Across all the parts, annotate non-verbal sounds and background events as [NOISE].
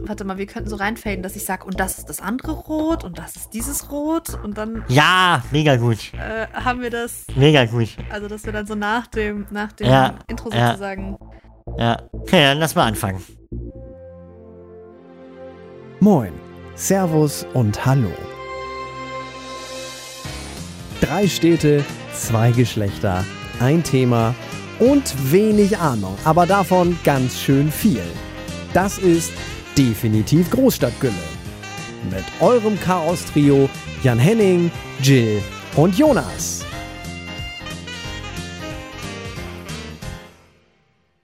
Warte mal, wir könnten so reinfaden, dass ich sage, und das ist das andere Rot und das ist dieses Rot und dann Ja, mega gut. äh, haben wir das, Mega gut. also dass wir dann so nach dem, nach dem Ja, Intro ja. sozusagen. Ja. Okay, dann lass mal anfangen. Moin, Servus und Hallo. Drei Städte, zwei Geschlechter, ein Thema und wenig Ahnung, aber davon ganz schön viel. Das ist definitiv Großstadtgülle. Mit eurem Chaos-Trio Jan Henning, Jill und Jonas.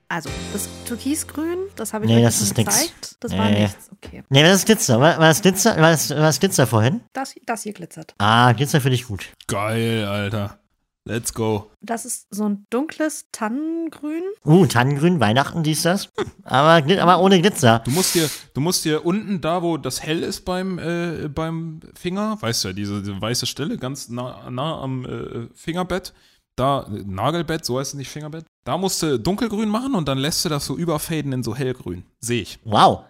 Also, das Türkisgrün, das habe ich Nee, das ist nix. gezeigt. Das war Nee. nichts. Okay. Nee, was ist Glitzer? War, war das Glitzer? War das, war das Glitzer vorhin? Das, das hier glitzert. Ah, Glitzer finde ich gut. Geil, Alter. Let's go. Das ist so ein dunkles Tannengrün. Uh, Tannengrün, Weihnachten, dies, das. Aber, Glit- aber ohne Glitzer. Du musst dir, du musst dir unten da, wo das hell ist beim, äh, beim Finger, weißt du ja, diese, diese weiße Stelle, ganz nah, nah am äh, Fingerbett, da, äh, Nagelbett, so heißt es nicht Fingerbett, da musst du dunkelgrün machen und dann lässt du das so überfaden in so hellgrün. Sehe ich. Wow.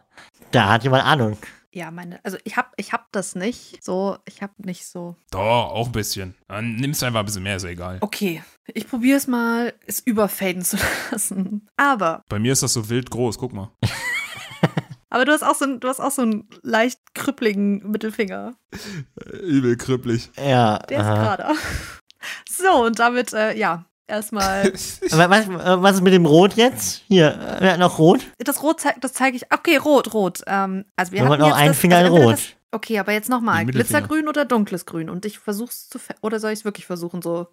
Da hat jemand Ahnung. Ja, meine, also ich hab, ich hab das nicht. So, ich hab nicht so. Doch, auch ein bisschen. Dann nimmst du einfach ein bisschen mehr, ist ja egal. Okay, ich probiere es mal, es überfaden zu [LAUGHS] lassen. Aber, Bei mir ist das so wild groß, guck mal. [LAUGHS] aber du hast auch so, einen- du hast auch so einen leicht krüppligen Mittelfinger. Übel krüppelig. Ja. Der ist aha. gerade. [LAUGHS] So, und damit, äh, ja, erstmal. [LAUGHS] Aber Was, was ist mit dem Rot jetzt? Hier, äh, wer hat noch Rot? Das Rot zeigt, das zeige ich. Okay, rot, rot. Ähm, also wir Wir haben noch einen das, Finger also in entweder Rot. Das, okay, aber jetzt nochmal. Glitzergrün oder dunkles Grün? Und ich versuch's zu. Oder soll ich es wirklich versuchen so?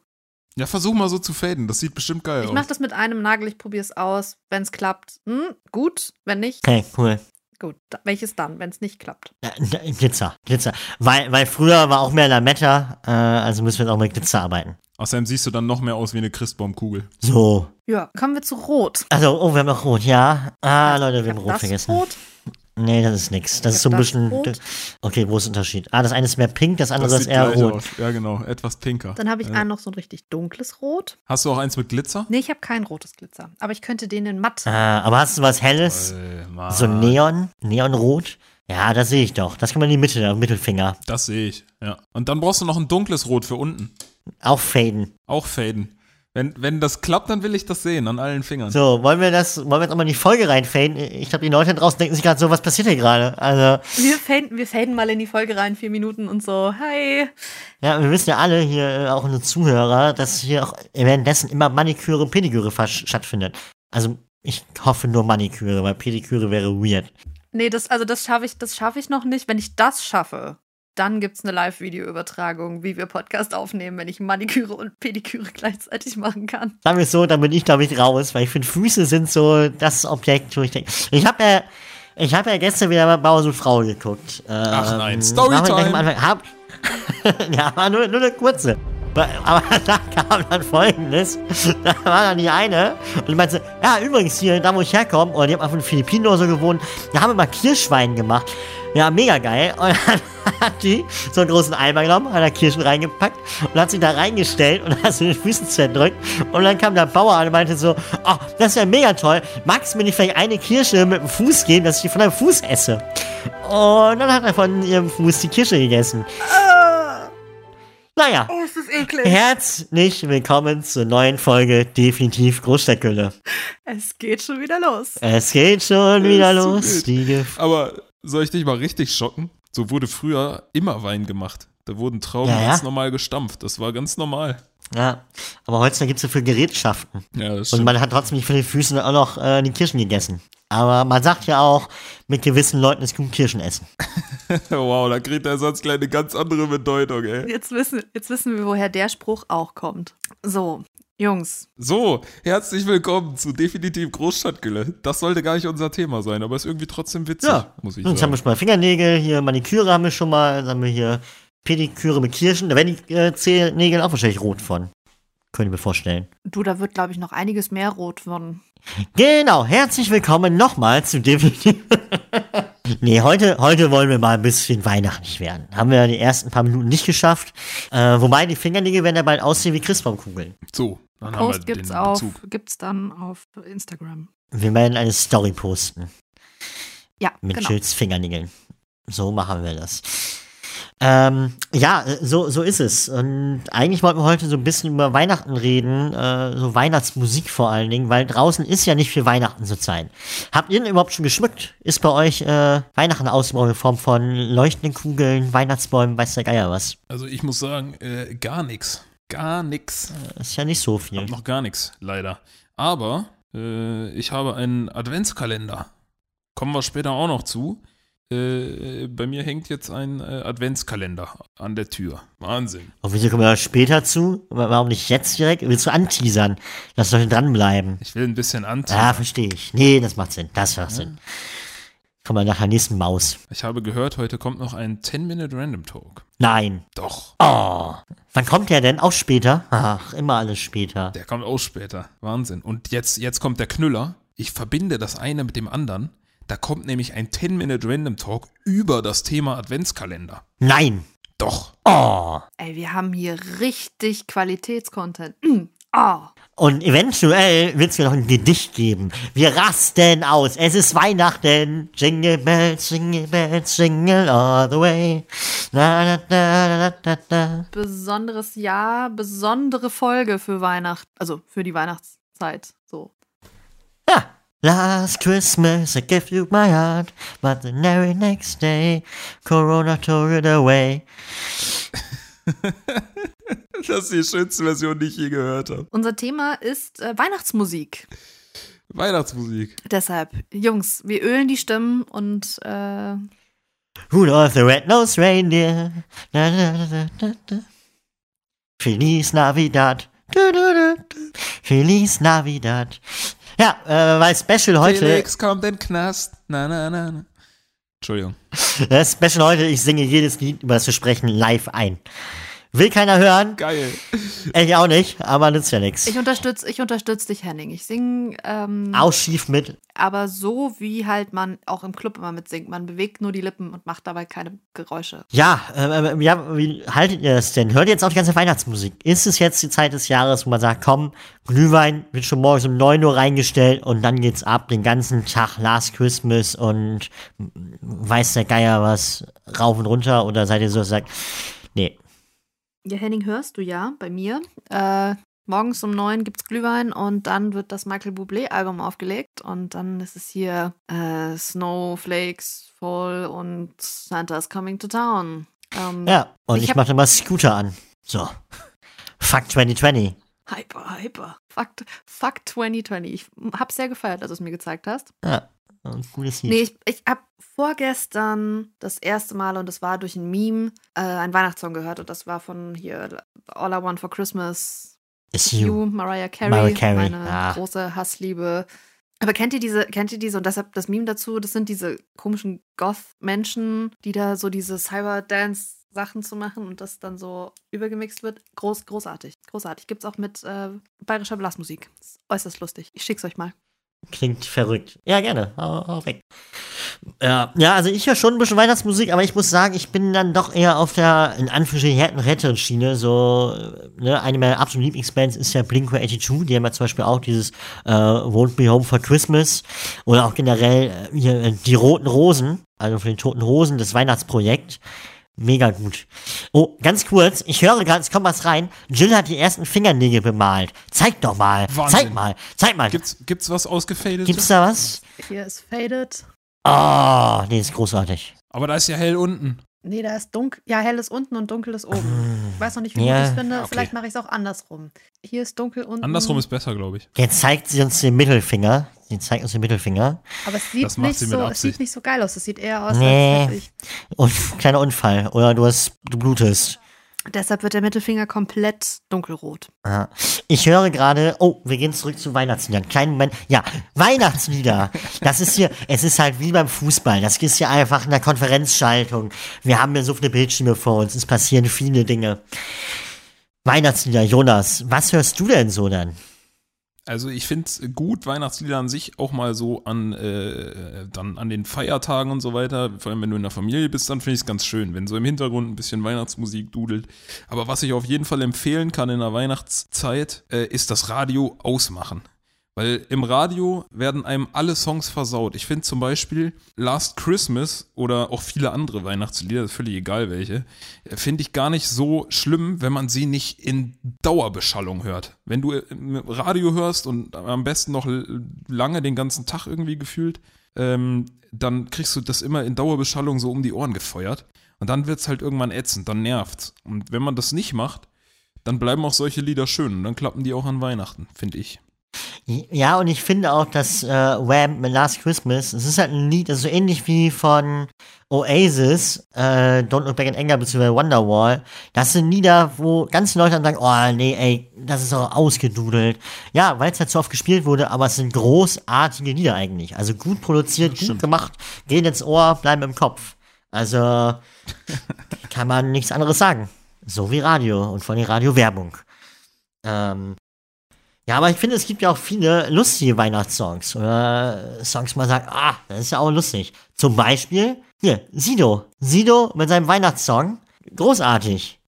Ja, versuch mal so zu faden, das sieht bestimmt geil Ich aus. mache das mit einem Nagel, ich probiere es aus. Wenn es klappt, hm, gut. Wenn nicht, Okay, cool. Gut. Welches dann, wenn es nicht klappt? Ja, Glitzer, Glitzer. Weil, weil früher war auch mehr Lametta, äh, also müssen wir jetzt auch mit Glitzer arbeiten. Außerdem siehst du dann noch mehr aus wie eine Christbaumkugel. So. Ja, kommen wir zu Rot. Also, oh, wir haben noch Rot, ja. Ah, Leute, wir Ich haben hab Rot das vergessen. Rot. Nee, das ist nix. Das Ich ist so ein bisschen. Rot. Okay, wo ist der Unterschied? Ah, das eine ist mehr pink, das andere Das ist eher rot. aus. Ja, genau. Etwas pinker. Dann habe ich Ja. einen noch so ein richtig dunkles Rot. Hast du auch eins mit Glitzer? Nee, ich habe kein rotes Glitzer. Aber ich könnte den in matt. Ah, aber hast du was Helles? Mann. So Neon? Neonrot? Ja, das sehe ich doch. Das kann man in die Mitte, der Mittelfinger. Das sehe ich, ja. Und dann brauchst du noch ein dunkles Rot für unten. Auch faden. Auch faden. Wenn, wenn das klappt, dann will ich das sehen an allen Fingern. So, wollen wir das, wollen wir jetzt auch mal in die Folge reinfaden? Ich glaube, die Leute draußen denken sich gerade so, was passiert hier gerade? Also, Wir faden, wir faden mal in die Folge rein, vier Minuten und so. Hi. ja, wir wissen ja alle hier, äh, auch unsere Zuhörer, dass hier auch währenddessen immer Maniküre und Pediküre stattfindet. Also, ich hoffe nur Maniküre, weil Pediküre wäre weird. Nee, das, also das schaffe ich, das schaffe ich noch nicht. Wenn ich das schaffe, dann gibt es eine Live-Video-Übertragung, wie wir Podcast aufnehmen, wenn ich Maniküre und Pediküre gleichzeitig machen kann. Sagen wir es so, dann bin ich, glaube ich, raus, weil ich finde, Füße sind so das Objekt, wo ich denke. Ich habe ja, ich habe ja gestern wieder bei Bauer und Frau geguckt. Ach nein, Ähm, Storytime. am Anfang. Hab, [LAUGHS] ja, aber nur, nur eine kurze. Aber [LAUGHS] da kam dann folgendes. Da war dann die eine und die meinte, ja, übrigens hier, da wo ich herkomme, oder die haben auf den Philippinen oder so gewohnt, da haben wir mal Kirschwein gemacht. Ja, mega geil. Und dann [LAUGHS] hat die so einen großen Eimer genommen, hat da Kirschen reingepackt und hat sie da reingestellt und [LAUGHS] hat sie den Füßen zerdrückt. Und dann kam der Bauer an und meinte so, oh, das ist ja mega toll. Magst du mir nicht vielleicht eine Kirsche mit dem Fuß geben, dass ich die von deinem Fuß esse? Und dann hat er von ihrem Fuß die Kirsche gegessen. Naja. Oh, ist das eklig. Herzlich willkommen zur neuen Folge Definitiv Großstadtgülle. Es geht schon wieder los. Es geht schon wieder so los. Gef Aber soll ich dich mal richtig schocken? So wurde früher immer Wein gemacht. Da wurden Trauben Ja, ja. ganz normal gestampft. Das war ganz normal. Ja, aber heutzutage gibt es so viele Gerätschaften. Ja, das Und man hat trotzdem nicht von den Füßen auch noch äh, die Kirschen gegessen. Aber man sagt ja auch, mit gewissen Leuten ist gut Kirschen essen. [LAUGHS] wow, da kriegt der Satz gleich eine ganz andere Bedeutung, ey. Jetzt wissen, jetzt wissen wir, woher der Spruch auch kommt. So, Jungs. So, herzlich willkommen zu Definitiv Großstadtgülle. Das sollte gar nicht unser Thema sein, aber ist irgendwie trotzdem witzig, muss ich Jetzt haben sagen. wir schon mal Fingernägel, hier Maniküre haben wir schon mal, dann haben wir hier Pediküre mit Kirschen. Da werden die äh, Zehennägel auch wahrscheinlich rot von. Könnte ich mir vorstellen. Du, da wird, glaube ich, noch einiges mehr rot werden. Genau, herzlich willkommen nochmal zu Definitiv. [LAUGHS] nee, heute, heute wollen wir mal ein bisschen weihnachtlich werden. Haben wir die ersten paar Minuten nicht geschafft. Äh, wobei die Fingernägel werden ja bald aussehen wie Christbaumkugeln. So, dann haben Post wir gibt's den auf, Bezug. gibt's dann auf Instagram. Wir werden eine Story posten. Ja, Mit genau. Jills Fingernägeln. So machen wir das. Ähm, ja, äh, so, so ist es. Und eigentlich wollten wir heute so ein bisschen über Weihnachten reden, äh, so Weihnachtsmusik vor allen Dingen, weil draußen ist ja nicht für Weihnachten zurzeit. Habt ihr denn überhaupt schon geschmückt? Ist bei euch äh, Weihnachten ausgebaut in Form von leuchtenden Kugeln, Weihnachtsbäumen, weiß der Geier was? Also ich muss sagen, äh, gar nix. Gar nix. Ist ja nicht so viel. hab noch gar nichts, leider. Aber äh, ich habe einen Adventskalender. Kommen wir später auch noch zu. Äh, bei mir hängt jetzt ein äh, Adventskalender an der Tür. Wahnsinn. Und wieso kommen wir da später zu? Warum nicht jetzt direkt? Willst du anteasern? Lass doch dranbleiben. Ich will ein bisschen anti. Ja, verstehe ich. Nee, das macht Sinn. Das macht Sinn. Kommen wir nach der nächsten Maus. Ich habe gehört, heute kommt noch ein 10-Minute Random Talk. Nein. Doch, Oh. Wann kommt der denn? Auch später? Ach, immer alles später. der kommt auch später. Wahnsinn. Und jetzt, jetzt kommt der Knüller. Ich verbinde das eine mit dem anderen. Da kommt nämlich ein 10-Minute Random Talk über das Thema Adventskalender. Nein. Doch. Oh. Ey, wir haben hier richtig Qualitätscontent. Mm. Oh. Und eventuell wird es mir noch ein Gedicht geben. Wir rasten aus. Es ist Weihnachten. Jingle bells, jingle bells, jingle all the way. Na, na, na, na, na, na. Besonderes Jahr, besondere Folge für Weihnachten. Also für die Weihnachtszeit. So. Ja. Last Christmas I gave you my heart, but the very next day Corona took it away. [LAUGHS] Das ist die schönste Version, die ich je gehört habe. Unser Thema ist äh, Weihnachtsmusik. Weihnachtsmusik. Deshalb, Jungs, wir ölen die Stimmen und äh, Rudolph the Red-Nosed Reindeer. Na, na, na, na, na. Feliz Navidad. Du, du, du. Feliz Navidad. Ja, äh, weil Special heute, Felix kommt in den Knast. Na, na, na, na. Entschuldigung. das [LAUGHS] Special heute, ich singe jedes Lied, über das wir sprechen, live ein. Will keiner hören, Geil. ich auch nicht, aber nützt ja nichts. ich unterstütze ich unterstütz dich, Henning. Ich singe, ähm, Auch schief mit. aber so wie halt man auch im Club immer mitsingt. Man bewegt nur die Lippen und macht dabei keine Geräusche. Ja, äh, äh, ja, wie haltet ihr das denn? Hört ihr jetzt auch die ganze Weihnachtsmusik? Ist es jetzt die Zeit des Jahres, wo man sagt, komm, Glühwein wird schon morgens um 9 Uhr reingestellt und dann geht's ab, den ganzen Tag Last Christmas und weiß der Geier was rauf und runter? Oder seid ihr so, sagt, Ja, Henning, hörst du ja bei mir. Äh, morgens um neun gibt's Glühwein und dann wird das Michael Bublé-Album aufgelegt und dann ist es hier äh, Snowflakes Fall und Santa's Coming to Town. Ähm, ja, und Ich ich, hab- mach dann mal Scooter an. So. Fuck 2020. Hyper, hyper. Fuck, fuck 2020. Ich hab's sehr gefeiert, als du es mir gezeigt hast. Ja, ein gutes Lied. Nee, ich, ich hab vorgestern das erste Mal, und das war durch ein Meme, äh, einen Weihnachtssong gehört. Und das war von hier All I Want for Christmas Ist You, you. Mariah Carey, Mariah Carey, meine ja. große Hassliebe. Aber kennt ihr diese, kennt ihr diese, und deshalb das Meme dazu, das sind diese komischen Goth-Menschen, die da so diese Cyber-Dance-Sachen zu machen und das dann so übergemixt wird. Groß, großartig. Großartig. Gibt's auch mit äh, bayerischer Blasmusik. Ist äußerst lustig. Ich schick's euch mal. Klingt verrückt. Ja, gerne. Hau, hau weg. Ja, ja, also ich höre schon ein bisschen Weihnachtsmusik, aber ich muss sagen, ich bin dann doch eher auf der, in Anführungsstrichen, härten Rettungsschiene. So, äh, ne, eine meiner absoluten Lieblingsbands ist ja Blink-182. Die haben ja zum Beispiel auch dieses äh, Won't Be Home for Christmas. Oder auch generell äh, äh, die Roten Rosen, also von den Toten Rosen, das Weihnachtsprojekt. Mega gut. Oh, ganz kurz, ich höre gerade, es kommt was rein. Jill hat die ersten Fingernägel bemalt. Zeig doch mal. Wahnsinn. Zeig mal. Zeig mal. Gibt's, gibt's was ausgefadetes? Gibt's da was? Hier ist Faded. Oh, nee, ist großartig. Aber da ist ja hell unten. Nee, da ist dunkel. Ja, hell ist unten und dunkel ist oben. Ich weiß noch nicht, wie Ja. ich es finde. Okay. Vielleicht mache ich es auch andersrum. Hier ist dunkel unten. Andersrum ist besser, glaube ich. Jetzt zeigt sie uns den Mittelfinger. Sie zeigt uns den Mittelfinger. Aber es sieht, nicht so, es sieht nicht so geil aus. Es sieht eher aus, Nee. als ich. Und kleiner Unfall. Oder du hast, du blutest. Deshalb wird der Mittelfinger komplett dunkelrot. Ja. Ich höre gerade, oh, wir gehen zurück zu Weihnachtsliedern. Kleinen Moment. Ja, Weihnachtslieder. Das ist hier, es ist halt wie beim Fußball. Das ist hier einfach in der Konferenzschaltung. Wir haben ja so viele Bildschirme vor uns. Es passieren viele Dinge. Weihnachtslieder, Jonas, was hörst du denn so dann? Also ich finde es gut, Weihnachtslieder an sich auch mal so an, äh, dann an den Feiertagen und so weiter, vor allem wenn du in der Familie bist, dann finde ich es ganz schön, wenn so im Hintergrund ein bisschen Weihnachtsmusik dudelt. Aber was ich auf jeden Fall empfehlen kann in der Weihnachtszeit, äh, ist das Radio ausmachen. Weil im Radio werden einem alle Songs versaut. Ich finde zum Beispiel Last Christmas oder auch viele andere Weihnachtslieder, völlig egal welche, finde ich gar nicht so schlimm, wenn man sie nicht in Dauerbeschallung hört. Wenn du im Radio hörst und am besten noch lange den ganzen Tag irgendwie gefühlt, ähm, dann kriegst du das immer in Dauerbeschallung so um die Ohren gefeuert. Und dann wird es halt irgendwann ätzend, dann nervt's. Und wenn man das nicht macht, dann bleiben auch solche Lieder schön und dann klappen die auch an Weihnachten, finde ich. Ja, und ich finde auch, dass äh, Wham Last Christmas, es ist halt ein Lied, das ist so ähnlich wie von Oasis, äh, Don't Look Back in Anger bzw. Wonderwall. Das sind Lieder, wo ganz Leute dann sagen, oh nee, ey, das ist auch ausgedudelt. Ja, weil es halt so oft gespielt wurde, aber es sind großartige Lieder eigentlich. Also gut produziert, gut Stimmt. gemacht, gehen ins Ohr, bleiben im Kopf. Also [LAUGHS] kann man nichts anderes sagen. So wie Radio und von der Radio-Werbung. Ähm, ja, aber ich finde, es gibt ja auch viele lustige Weihnachtssongs. Oder Songs, man sagt, ah, das ist ja auch lustig. Zum Beispiel, hier, Sido. Sido mit seinem Weihnachtssong. Großartig.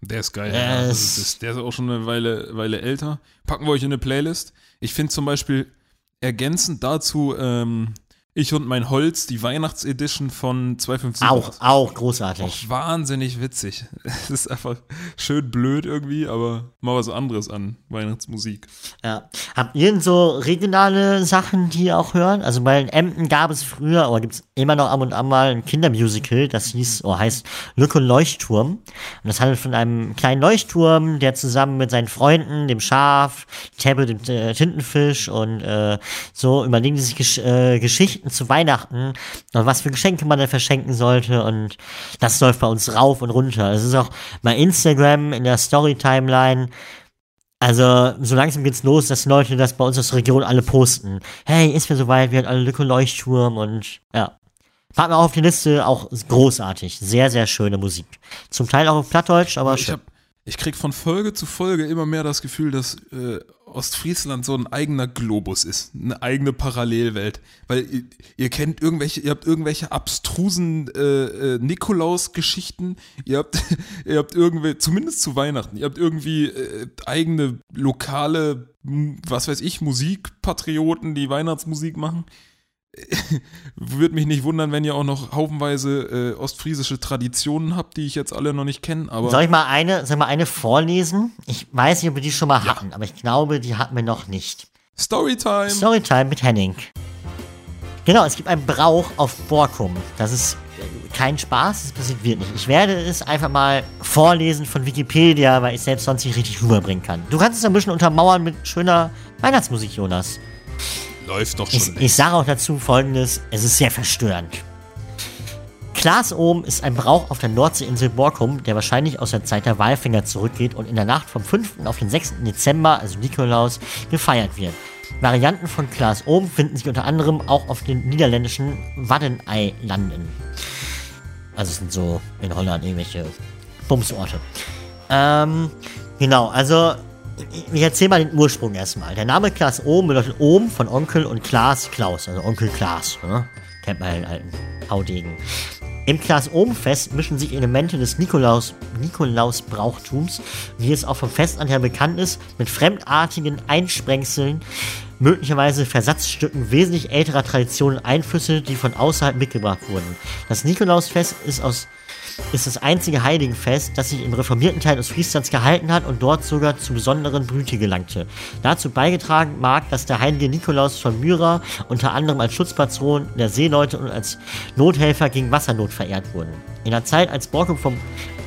Der ist geil. Ja. Ist, ist, der ist auch schon eine Weile, Weile älter. Packen wir euch in eine Playlist. Ich finde zum Beispiel ergänzend dazu ähm, ich und mein Holz, die Weihnachtsedition von 257. Auch, auch großartig. Auch wahnsinnig witzig. [LAUGHS] Es ist einfach schön blöd irgendwie, aber mal was anderes an Weihnachtsmusik. Ja. Habt ihr denn so regionale Sachen, die ihr auch hören? Also bei Emden gab es früher, oder gibt es immer noch ab und an mal ein Kindermusical, das hieß, oder heißt Lücke und Leuchtturm. Und das handelt von einem kleinen Leuchtturm, der zusammen mit seinen Freunden, dem Schaf, Tabbe, dem äh, Tintenfisch und äh, so überlegen die sich Gesch äh, Geschichten Geschichten zu Weihnachten und was für Geschenke man dann verschenken sollte und das läuft bei uns rauf und runter. Es ist auch bei Instagram in der Story-Timeline also, so langsam geht's los, dass Leute das bei uns aus der Region alle posten. Hey, ist mir soweit, wir haben alle Lücke Leuchtturm und ja. Packen wir auch auf die Liste, auch großartig. Sehr, sehr schöne Musik. Zum Teil auch auf Plattdeutsch, aber ich schön. Hab, ich krieg von Folge zu Folge immer mehr das Gefühl, dass äh, Ostfriesland so ein eigener Globus ist, eine eigene Parallelwelt. Weil ihr, ihr kennt irgendwelche, ihr habt irgendwelche abstrusen äh, äh, Nikolaus-Geschichten, ihr habt, [LAUGHS] ihr habt irgendwie, zumindest zu Weihnachten, ihr habt irgendwie äh, eigene lokale, was weiß ich, Musikpatrioten, die Weihnachtsmusik machen. Würde mich nicht wundern, wenn ihr auch noch haufenweise äh, ostfriesische Traditionen habt, die ich jetzt alle noch nicht kenne. Soll ich mal eine, soll ich mal eine vorlesen? Ich weiß nicht, ob wir die schon mal ja. hatten, aber ich glaube, die hatten wir noch nicht. Storytime. Storytime mit Henning. Genau, es gibt einen Brauch auf Borkum. Das ist kein Spaß, das passiert wirklich. Ich werde es einfach mal vorlesen von Wikipedia, weil ich selbst sonst nicht richtig rüberbringen kann. Du kannst es ein bisschen untermauern mit schöner Weihnachtsmusik, Jonas. Läuft doch schon. Ich, ich sage auch dazu folgendes: Es ist sehr verstörend. Klaas ohm ist ein Brauch auf der Nordseeinsel Borkum, der wahrscheinlich aus der Zeit der Walfänger zurückgeht und in der Nacht vom 5. auf den 6. Dezember, also Nikolaus, gefeiert wird. Varianten von Klaas ohm finden sich unter anderem auch auf den niederländischen Waddeneilanden. Also es sind so in Holland irgendwelche Bumsorte. Ähm, genau, also ich erzähle mal den Ursprung erstmal. Der Name Klaas Ohm bedeutet Ohm von Onkel und Klaas Klaus, also Onkel Klaas. Ne? Kennt man den alten Haudegen. Im Klaas Ohm-Fest mischen sich Elemente des Nikolaus, Nikolaus-Brauchtums, wie es auch vom Fest an her bekannt ist, mit fremdartigen Einsprengseln, möglicherweise Versatzstücken wesentlich älterer Traditionen Einflüsse, die von außerhalb mitgebracht wurden. Das Nikolausfest ist aus ist das einzige Heiligenfest, das sich im reformierten Teil des Frieslands gehalten hat und dort sogar zu besonderen Blüte gelangte. Dazu beigetragen mag, dass der heilige Nikolaus von Myra unter anderem als Schutzpatron der Seeleute und als Nothelfer gegen Wassernot verehrt wurden. In der Zeit, als Borkum vom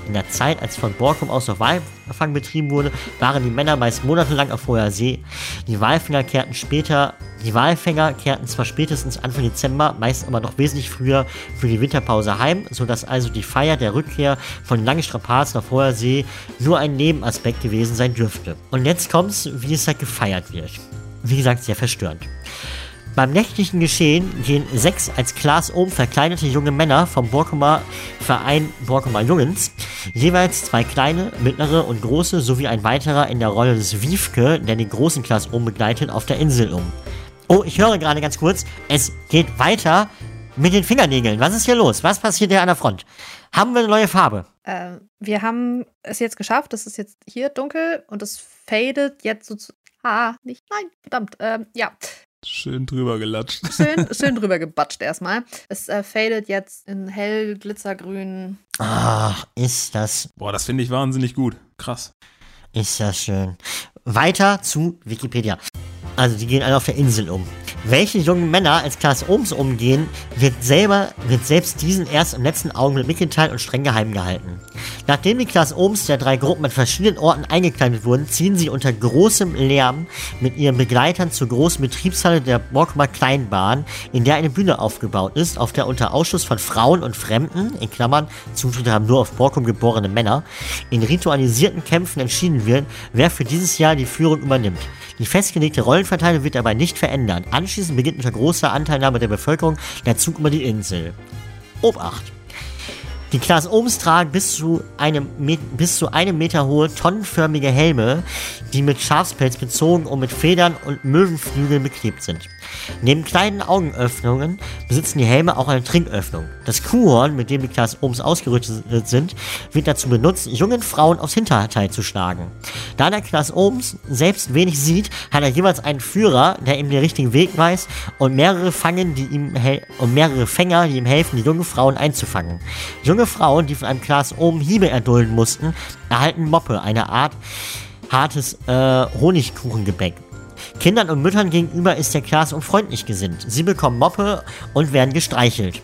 in der Zeit, als von Borkum aus noch Walfang betrieben wurde, waren die Männer meist monatelang auf hoher See. Die Walfänger kehrten später, die Walfänger kehrten zwar spätestens Anfang Dezember, meist aber noch wesentlich früher für die Winterpause heim, sodass also die Feier der Rückkehr von langen Strapazen auf hoher See nur ein Nebenaspekt gewesen sein dürfte. Und jetzt kommt's, wie es halt gefeiert wird. Wie gesagt, sehr verstörend. Beim nächtlichen Geschehen gehen sechs als Klaas oben verkleidete junge Männer vom Borkumer Verein Borkumer Jungens, jeweils zwei kleine, mittlere und große sowie ein weiterer in der Rolle des Wiefke, der den großen Klaas oben begleitet, auf der Insel um. Oh, ich höre gerade ganz kurz, es geht weiter mit den Fingernägeln. Was ist hier los? Was passiert hier an der Front? Haben wir eine neue Farbe? Äh, wir haben es jetzt geschafft. Es ist jetzt hier dunkel und es fadet jetzt so Ha, nicht. Nein, verdammt. Ähm, ja, Schön drüber gelatscht. schön, [LAUGHS] schön drüber gebatscht erstmal. Es äh, fadet jetzt in hell glitzergrün. Ach, ist das, Boah, das finde ich wahnsinnig gut. Krass. ist das schön. Weiter zu Wikipedia. Also, die gehen alle auf der Insel um. Welche jungen Männer als Klaas Ohms umgehen, wird selber, wird selbst diesen erst im letzten Augenblick mitgeteilt und streng geheim gehalten. Nachdem die Klaas Ohms der drei Gruppen an verschiedenen Orten eingekleidet wurden, ziehen sie unter großem Lärm mit ihren Begleitern zur großen Betriebshalle der Borkumer Kleinbahn, in der eine Bühne aufgebaut ist, auf der unter Ausschuss von Frauen und Fremden, in Klammern, Zutritt haben nur auf Borkum geborene Männer, in ritualisierten Kämpfen entschieden wird, wer für dieses Jahr die Führung übernimmt. Die festgelegte Rollenverteilung wird dabei nicht verändert. Anschließend beginnt unter großer Anteilnahme der Bevölkerung der Zug über die Insel. Obacht! Die Klaas Ohms tragen bis zu, einem bis zu einem Meter hohe, tonnenförmige Helme, die mit Schafspelz bezogen und mit Federn und Möwenflügeln beklebt sind. Neben kleinen Augenöffnungen besitzen die Helme auch eine Trinköffnung. Das Kuhhorn, mit dem die Klaas Ohms ausgerüstet sind, wird dazu benutzt, jungen Frauen aufs Hinterteil zu schlagen. Da der Klaas Ohms selbst wenig sieht, hat er jeweils einen Führer, der ihm den richtigen Weg weist und mehrere Fangen, die ihm und mehrere Fänger, die ihm helfen, die jungen Frauen einzufangen. Junge Frauen, die von einem Klaas Ohm Hiebe erdulden mussten, erhalten Moppe, eine Art hartes äh, Honigkuchengebäck. Kindern und Müttern gegenüber ist der Klaas Ohm freundlich gesinnt. Sie bekommen Moppe und werden gestreichelt.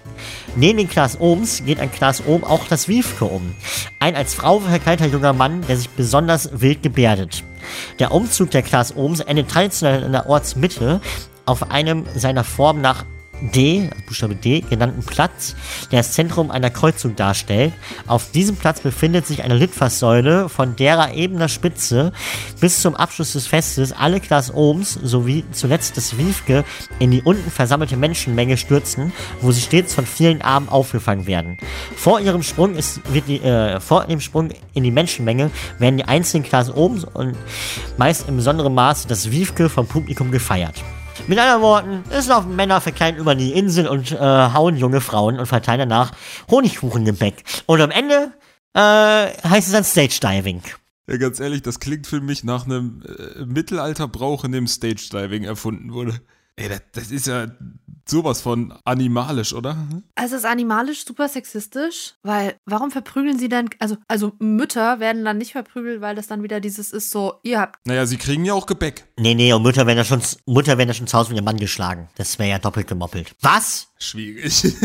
Neben den Klaas Ohms geht ein Klaas Ohm auch das Wiefke um. Ein als Frau verkleideter junger Mann, der sich besonders wild gebärdet. Der Umzug der Klaas Ohms endet traditionell in der Ortsmitte auf einem seiner Form nach D, also Buchstabe D, genannten Platz, der das Zentrum einer Kreuzung darstellt. Auf diesem Platz befindet sich eine Litfaßsäule, von derer ebener Spitze bis zum Abschluss des Festes alle Klaas Ohms sowie zuletzt das Wiefke in die unten versammelte Menschenmenge stürzen, wo sie stets von vielen Armen aufgefangen werden. Vor ihrem Sprung ist, wird die, äh, vor dem Sprung in die Menschenmenge werden die einzelnen Klaas Ohms und meist in besonderem Maße das Wiefke vom Publikum gefeiert. Mit anderen Worten, es laufen Männer verkleiden über die Insel und äh, hauen junge Frauen und verteilen danach Honigkuchengebäck. Und am Ende äh, heißt es dann Stage Diving. Ja, ganz ehrlich, das klingt für mich nach einem äh, Mittelalterbrauch, in dem Stage Diving erfunden wurde. Ey, das, das ist ja sowas von animalisch, oder? Also es ist animalisch super sexistisch, weil warum verprügeln sie dann, also, also Mütter werden dann nicht verprügelt, weil das dann wieder dieses ist so, ihr habt, Naja, sie kriegen ja auch Gebäck. Nee, nee, und Mütter werden ja schon, Mutter werden ja schon zu Hause mit ihrem Mann geschlagen. Das wäre ja doppelt gemoppelt. Was? Schwierig. [LAUGHS]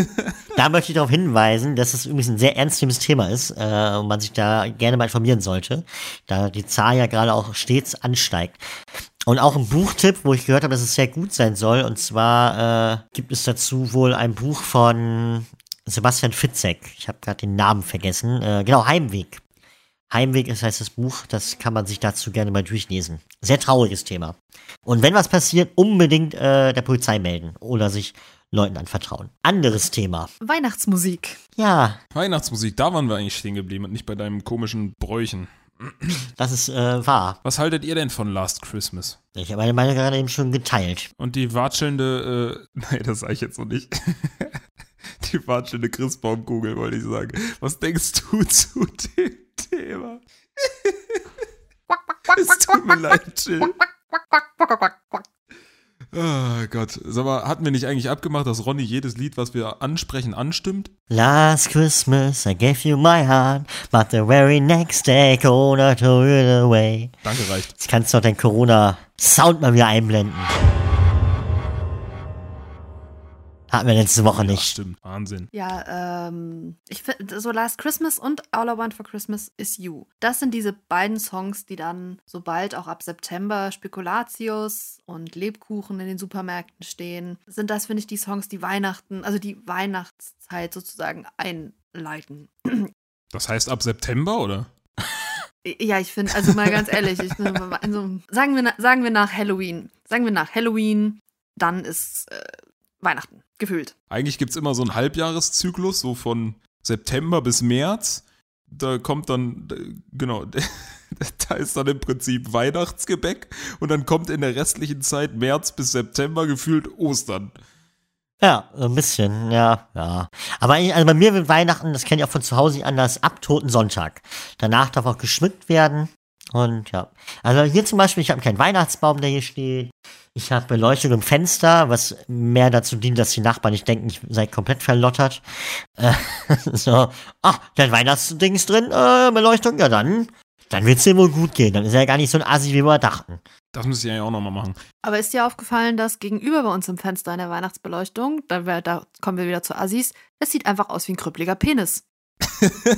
Da möchte ich darauf hinweisen, dass es übrigens ein sehr ernstes Thema ist äh, und man sich da gerne mal informieren sollte, da die Zahl ja gerade auch stets ansteigt. Und auch ein Buchtipp, wo ich gehört habe, dass es sehr gut sein soll. Und zwar äh, gibt es dazu wohl ein Buch von Sebastian Fitzek. Ich habe gerade den Namen vergessen. Äh, genau, Heimweg. Heimweg ist heißt das Buch, das kann man sich dazu gerne mal durchlesen. Sehr trauriges Thema. Und wenn was passiert, unbedingt äh, der Polizei melden oder sich Leuten anvertrauen. Anderes Thema. Weihnachtsmusik. Ja, Weihnachtsmusik, da waren wir eigentlich stehen geblieben und nicht bei deinem komischen Bräuchen. Das ist äh, wahr. Was haltet ihr denn von Last Christmas? Ich habe meine Meinung gerade eben schon geteilt. Und die watschelnde, äh, [LAUGHS] nee, das sage ich jetzt noch nicht. [LAUGHS] die watschelnde Christbaumkugel, wollte ich sagen. Was denkst du [LAUGHS] zu dem Thema? es tut mir leid, Jill. Oh Gott. Sag mal, hatten wir nicht eigentlich abgemacht, dass Ronny jedes Lied, was wir ansprechen, anstimmt? Last Christmas I gave you my heart, but the very next day Corona took it away. Danke, reicht. Jetzt kannst du doch deinen Corona-Sound mal wieder einblenden. Hatten wir letzte Woche Ja, nicht. stimmt. Wahnsinn. Ja, ähm, ich finde, so Last Christmas und All I Want for Christmas is You. Das sind diese beiden Songs, die dann sobald auch ab September Spekulatius und Lebkuchen in den Supermärkten stehen, sind das, finde ich, die Songs, die Weihnachten, also die Weihnachtszeit sozusagen einleiten. Das heißt ab September, oder? Ja, ich finde, also mal ganz ehrlich, ich, also, sagen, wir, sagen wir nach Halloween. Sagen wir nach Halloween, dann ist äh, Weihnachten, gefühlt. Eigentlich gibt es immer so einen Halbjahreszyklus, so von September bis März. Da kommt dann, genau, [LAUGHS] da ist dann im Prinzip Weihnachtsgebäck und dann kommt in der restlichen Zeit März bis September gefühlt Ostern. Ja, so ein bisschen, ja, ja. Aber ich- also bei mir wird Weihnachten, das kenne ich auch von zu Hause nicht anders, ab Toten Sonntag. Danach darf auch geschmückt werden Und ja. Also hier zum Beispiel, ich habe keinen Weihnachtsbaum, der hier steht. Ich habe Beleuchtung im Fenster, was mehr dazu dient, dass die Nachbarn nicht denken, ich sei komplett verlottert. Äh, [LAUGHS] so, ach, dein Weihnachtsdings drin, äh, Beleuchtung, ja dann, dann wird's dir wohl gut gehen. Dann ist er ja gar nicht so ein Assi, wie wir dachten. Das müsst ihr ja auch nochmal machen. Aber ist dir aufgefallen, dass gegenüber bei uns im Fenster in der Weihnachtsbeleuchtung, da, da kommen wir wieder zu Assis, das sieht einfach aus wie ein krüppeliger Penis.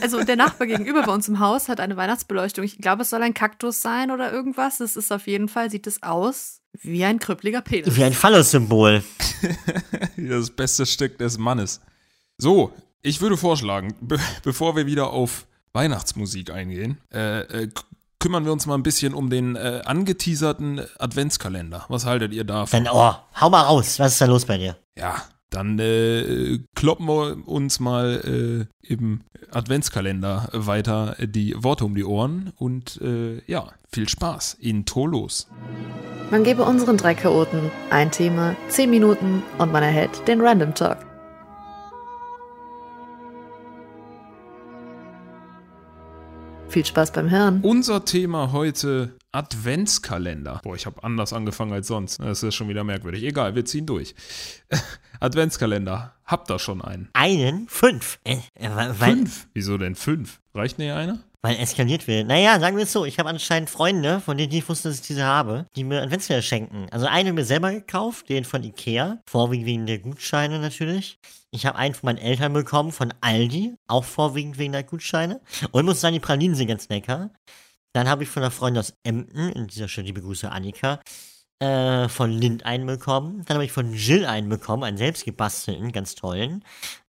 Also der Nachbar gegenüber bei uns im Haus hat eine Weihnachtsbeleuchtung. Ich glaube, es soll ein Kaktus sein oder irgendwas. Es ist auf jeden Fall, sieht es aus wie ein krüppeliger Penis. Wie ein Phallus-Symbol. [LAUGHS] das beste Stück des Mannes. So, ich würde vorschlagen, be bevor wir wieder auf Weihnachtsmusik eingehen, äh, äh, kümmern wir uns mal ein bisschen um den äh, angeteaserten Adventskalender. Was haltet ihr davon? Dann, oh, hau mal raus. Was ist da los bei dir? Ja, dann äh, kloppen wir uns mal äh, im Adventskalender weiter die Worte um die Ohren und äh, ja, viel Spaß in Tolos. Man gebe unseren drei Chaoten ein Thema, zehn Minuten und man erhält den Random Talk. Viel Spaß beim Hören. Unser Thema heute Adventskalender. Boah, ich habe anders angefangen als sonst. Das ist schon wieder merkwürdig. Egal, wir ziehen durch. [LAUGHS] Adventskalender. Habt ihr schon einen? Einen? Fünf. Äh, äh, weil, Fünf? Wieso denn fünf? Reicht nicht einer? Weil eskaliert wird. Naja, sagen wir es so, ich habe anscheinend Freunde, von denen ich wusste, dass ich diese habe, die mir Adventskalender schenken. Also einen mir selber gekauft, den von Ikea, vorwiegend wegen der Gutscheine natürlich. Ich habe einen von meinen Eltern bekommen, von Aldi, auch vorwiegend wegen der Gutscheine. Und muss sagen, die Pralinen sind ganz lecker. Dann habe ich von einer Freundin aus Emden, in dieser Stelle liebe Grüße Annika, äh, von Lind einen bekommen. Dann habe ich von Jill einen bekommen, einen selbstgebastelten, ganz tollen.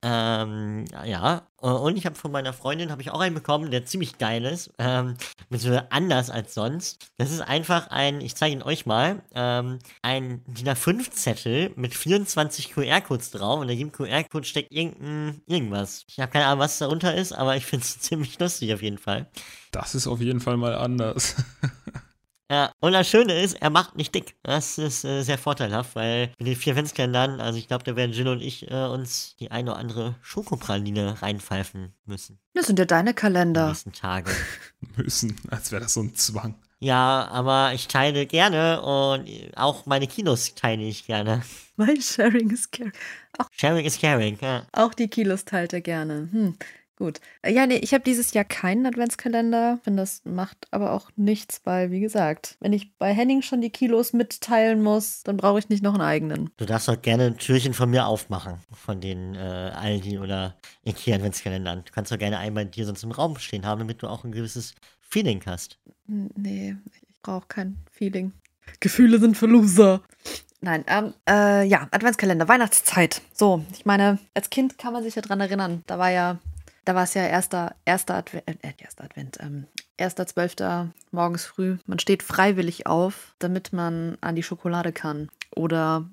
Ähm, ja, und ich habe von meiner Freundin habe ich auch einen bekommen, der ziemlich geil ist, ähm, so anders als sonst. Das ist einfach ein, ich zeige ihn euch mal, ähm, ein DIN A5-Zettel mit 24 QR-Codes drauf und in jedem QR-Code steckt irgendein irgendwas. Ich habe keine Ahnung, was darunter ist, aber ich finde es [LAUGHS] ziemlich lustig auf jeden Fall. Das ist auf jeden Fall mal anders. [LAUGHS] Ja, und das Schöne ist, er macht nicht dick. Das ist äh, sehr vorteilhaft, weil mit den vier Fensterländern, also ich glaube, da werden Jill und ich äh, uns die eine oder andere Schokopraline reinpfeifen müssen. Das sind ja deine Die Kalender. nächsten Tage. [LAUGHS] Müssen, als wäre das so ein Zwang. Ja, aber ich teile gerne und auch meine Kilos teile ich gerne. Weil Sharing is caring. Sharing is caring, ja. Auch die Kilos teilt er gerne. Hm, gut. Äh, Ja, nee, ich habe dieses Jahr keinen Adventskalender. Finde, das macht aber auch nichts, weil, wie gesagt, wenn ich bei Henning schon die Kilos mitteilen muss, dann brauche ich nicht noch einen eigenen. Du darfst auch gerne ein Türchen von mir aufmachen, von den äh, Aldi oder Ikea Adventskalendern. Du kannst doch gerne einen bei dir sonst im Raum stehen haben, damit du auch ein gewisses Feeling hast. Nee, ich brauche kein Feeling. Gefühle sind für Loser. Nein, ähm, äh, ja, Adventskalender, Weihnachtszeit. So, ich meine, als Kind kann man sich ja dran erinnern. Da war ja, da war es ja erster, erster Advent, äh, erster Advent, ähm, erster Zwölfter morgens früh. Man steht freiwillig auf, damit man an die Schokolade kann. Oder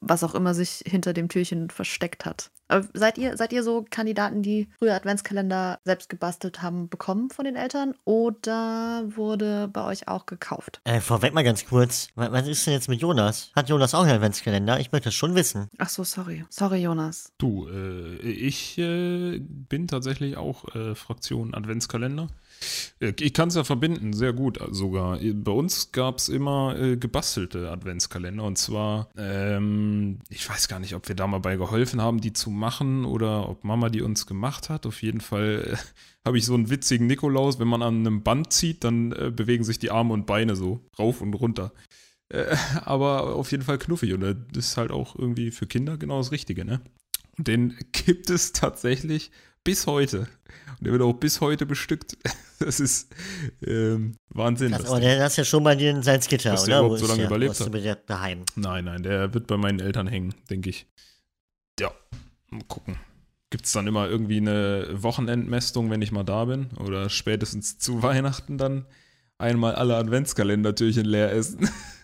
was auch immer sich hinter dem Türchen versteckt hat. Aber seid ihr, seid ihr so Kandidaten, die früher Adventskalender selbst gebastelt haben, bekommen von den Eltern? Oder wurde bei euch auch gekauft? Äh, vorweg mal ganz kurz. wa- Was ist denn jetzt mit Jonas? Hat Jonas auch einen Adventskalender? Ich möchte das schon wissen. Ach so, sorry. Sorry, Jonas. Du, äh, ich äh, bin tatsächlich auch äh, Fraktion Adventskalender. Äh, Ich kann es ja verbinden, sehr gut äh, sogar. Bei uns gab es immer äh, gebastelte Adventskalender und zwar, ähm, ich weiß gar nicht, ob wir da mal bei geholfen haben, die zu machen oder ob Mama die uns gemacht hat. Auf jeden Fall äh, [LAUGHS] habe ich so einen witzigen Nikolaus. Wenn man an einem Band zieht, dann äh, bewegen sich die Arme und Beine so rauf und runter. Äh, [LAUGHS] aber auf jeden Fall knuffig und das ist halt auch irgendwie für Kinder genau das Richtige, ne? Und den [LAUGHS] gibt es tatsächlich bis heute. Und der wird auch bis heute bestückt. [LAUGHS] Das ist ähm, Wahnsinn. Das, aber der ist ja schon bei dir in Salzgitter, Dass der oder? überhaupt so lange der? überlebt hat. der daheim? nein, nein, der wird bei meinen Eltern hängen, denke ich. Ja, mal gucken. Gibt es dann immer irgendwie eine Wochenendmästung, wenn ich mal da bin? Oder spätestens zu [LAUGHS] Weihnachten dann einmal alle Adventskalendertürchen leer essen? [LAUGHS]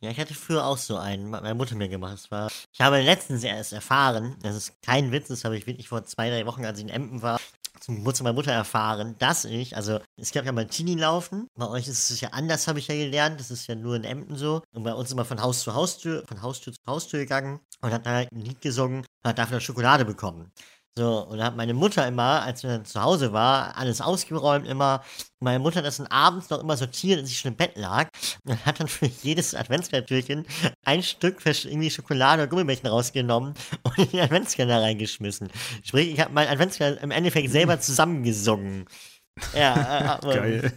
Ja, ich hatte früher auch so einen, meine Mutter mir gemacht. Das war, ich habe letztens erst erfahren, das ist kein Witz, das habe ich wirklich vor zwei, drei Wochen, als ich in Emden war, zum Geburtstag meiner Mutter erfahren, dass ich, also es gab ja mal Teenie-Laufen, bei euch ist es ja anders, habe ich ja gelernt, das ist ja nur in Emden so. Und bei uns immer von Haus zu Haustür, von Haustür zu Haustür gegangen und hat halt ein Lied gesungen und hat dafür eine Schokolade bekommen. So, und da hat meine Mutter immer, als wir dann zu Hause war, alles ausgeräumt immer. Meine Mutter hat das dann abends noch immer sortiert, als ich schon im Bett lag. Und hat dann für jedes Adventskalendern ein Stück irgendwie Schokolade oder Gummibärchen rausgenommen und in den Adventskalender reingeschmissen. Sprich, ich habe meinen Adventskalender im Endeffekt selber [LAUGHS] zusammengesungen. Ja, äh, aber- Geil.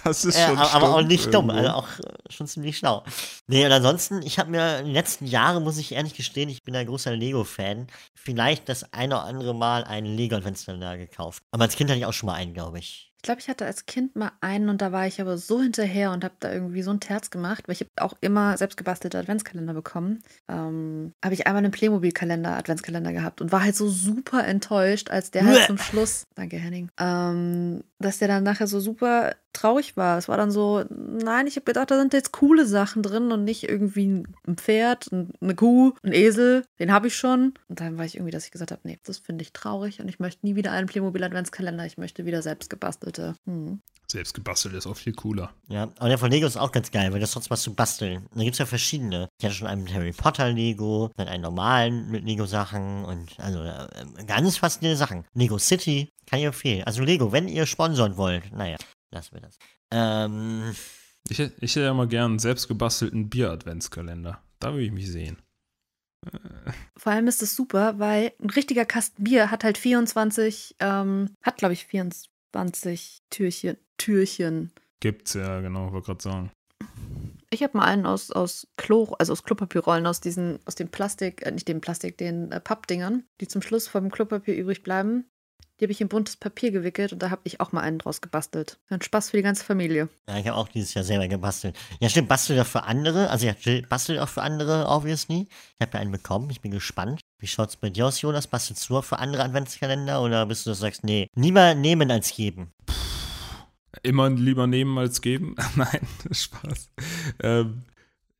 [LAUGHS] Das ist ja, schon aber, aber auch nicht dumm, irgendwo. also auch äh, schon ziemlich schlau. Nee, und ansonsten, ich habe mir in den letzten Jahren, muss ich ehrlich gestehen, ich bin ein großer Lego-Fan, vielleicht das eine oder andere Mal einen Lego-Adventskalender gekauft. Aber als Kind hatte ich auch schon mal einen, glaube ich. Ich glaube, ich hatte als Kind mal einen und da war ich aber so hinterher und habe da irgendwie so ein Terz gemacht, weil ich habe auch immer selbst gebastelte Adventskalender bekommen. Ähm, habe ich einmal einen Playmobil-Kalender, Adventskalender gehabt und war halt so super enttäuscht, als der halt zum Schluss, danke Henning, ähm, dass der dann nachher so super traurig war. Es war dann so, nein, ich habe gedacht, da sind jetzt coole Sachen drin und nicht irgendwie ein Pferd, ein- eine Kuh, ein Esel, den habe ich schon. Und dann war ich irgendwie, dass ich gesagt habe, nee, das finde ich traurig und ich möchte nie wieder einen Playmobil-Adventskalender, ich möchte wieder selbst gebastelte. Hm. Selbst gebastelt ist auch viel cooler. Ja, aber der von Lego ist auch ganz geil, weil das sonst was zu basteln. Da gibt es ja verschiedene. Ich hatte schon einen mit Harry Potter Lego, dann einen normalen mit Lego-Sachen und also äh, ganz faszinierende Sachen. Lego City kann ich empfehlen. Also Lego, wenn ihr sponsern wollt, naja, lassen wir das. Ähm, Ich, ich hätte ja mal gern einen selbst gebastelten Bier-Adventskalender. Da würde ich mich sehen. Vor allem ist es super, weil ein richtiger Kasten Bier hat halt 24, ähm, hat glaube ich 24 Türchen. Türchen. Gibt's ja, genau, wollte gerade sagen. Ich habe mal einen aus, aus Klo, also aus Klopapierrollen, aus diesen, aus dem Plastik, äh, nicht dem Plastik, den äh, Pappdingern, die zum Schluss vom Klopapier übrig bleiben. Die habe ich in buntes Papier gewickelt und da habe ich auch mal einen draus gebastelt. Ein Spaß für die ganze Familie. ja, ich habe auch dieses Jahr selber gebastelt. Ja, stimmt, bastelt auch für andere. Also ja, bastelt auch für andere, obviously. Ich habe ja einen bekommen, ich bin gespannt. Wie schaut's bei dir aus, Jonas? Bastelst du auch für andere Adventskalender oder bist du, dass du sagst, nee, lieber nehmen als geben? Immer lieber nehmen als geben. [LAUGHS] Nein, [LAUGHS] Spaß. Ähm,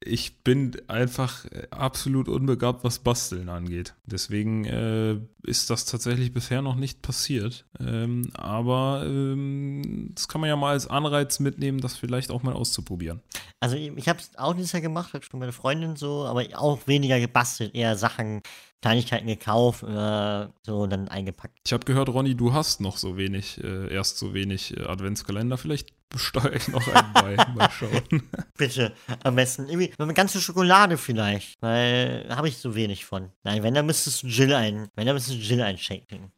ich bin einfach äh, absolut unbegabt, was Basteln angeht. Deswegen äh, ist das tatsächlich bisher noch nicht passiert. Ähm, aber ähm, das kann man ja mal als Anreiz mitnehmen, das vielleicht auch mal auszuprobieren. Also ich, ich habe es auch dieses Jahr gemacht, hat schon meine Freundin so, aber auch weniger gebastelt, eher Sachen, Kleinigkeiten gekauft oder so und dann eingepackt. Ich habe gehört, Ronny, du hast noch so wenig, äh, erst so wenig äh, Adventskalender. Vielleicht besteuere ich noch einen bei. [LAUGHS] Mal schauen. Bitte, am besten irgendwie eine ganze Schokolade vielleicht, weil habe ich so wenig von. Nein, wenn, dann müsstest du Jill ein, wenn, dann müsstest du Jill einschenken.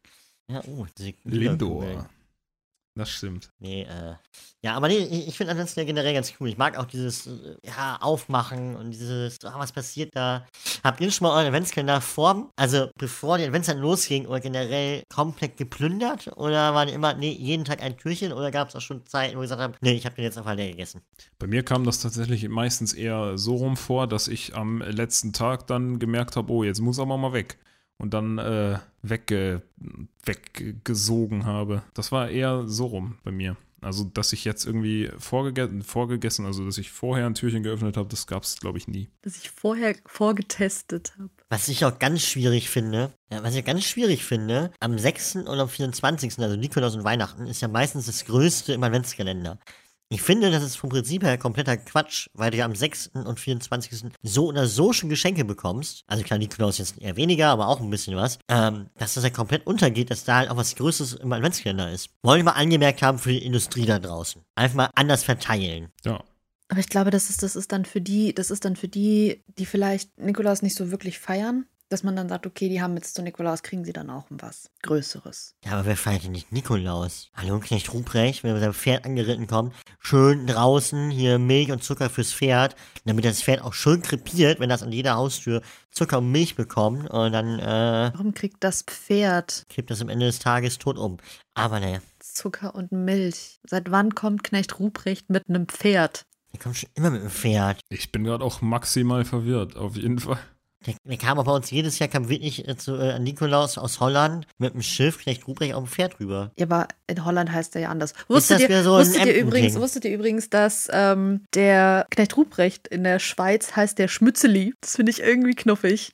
Ja, oh, diese Lindor. Das stimmt. Nee, äh. Ja, aber nee, ich, finde Adventskalender generell ganz cool. Ich mag auch dieses, äh, ja, Aufmachen und dieses, ah, was passiert da? Habt ihr schon mal euren Adventskalender vorm, also bevor die Adventszeit losging, oder generell komplett geplündert? Oder waren immer, nee, jeden Tag ein Türchen? Oder gab es auch schon Zeiten, wo ich gesagt habe, nee, ich habe den jetzt einfach leer gegessen? Bei mir kam das tatsächlich meistens eher so rum vor, dass ich am letzten Tag dann gemerkt habe, oh, jetzt muss aber mal weg. Und dann äh, wegge weggesogen habe. Das war eher so rum bei mir. Also, dass ich jetzt irgendwie vorgege vorgegessen, also dass ich vorher ein Türchen geöffnet habe, das gab es, glaube ich, nie. Das ich vorher vorgetestet habe. Was ich auch ganz schwierig finde, ja, was ich ganz schwierig finde, am 6. und am 24., also Nikolaus und Weihnachten, ist ja meistens das Größte im Adventskalender. Ich finde, das ist vom Prinzip her kompletter Quatsch, weil du ja am 6. und 24. so oder so schon Geschenke bekommst. Also klar, Nikolaus jetzt eher weniger, aber auch ein bisschen was. Ähm, dass das ja komplett untergeht, dass da halt auch was Größeres im Adventskalender ist. Wollen wir mal angemerkt haben für die Industrie da draußen. Einfach mal anders verteilen. Ja. Aber ich glaube, das ist, das ist dann für die, das ist dann für die, die vielleicht Nikolaus nicht so wirklich feiern, dass man dann sagt, okay, die haben jetzt zu Nikolaus, kriegen sie dann auch was Größeres. Ja, aber wer feiert denn nicht Nikolaus? Hallo, Knecht Ruprecht, wenn er mit seinem Pferd angeritten kommt, schön draußen hier Milch und Zucker fürs Pferd, damit das Pferd auch schön krepiert, wenn das an jeder Haustür Zucker und Milch bekommt und dann äh, Warum kriegt das Pferd kippt das am Ende des Tages tot um. Aber naja, Zucker und Milch? Seit wann kommt Knecht Ruprecht mit einem Pferd? der kommt schon immer mit dem Pferd. Ich bin gerade auch maximal verwirrt, auf jeden Fall. Der, der kam auch bei uns jedes Jahr, kam wirklich äh, zu äh, Nikolaus aus Holland mit dem Schiff, Knecht Ruprecht auf dem Pferd rüber. Ja, aber in Holland heißt er ja anders. Wusstet, das ihr, so wusstet, ihr übrigens, wusstet ihr übrigens, dass ähm, der Knecht Ruprecht in der Schweiz heißt der Schmützeli? Das finde ich irgendwie knuffig.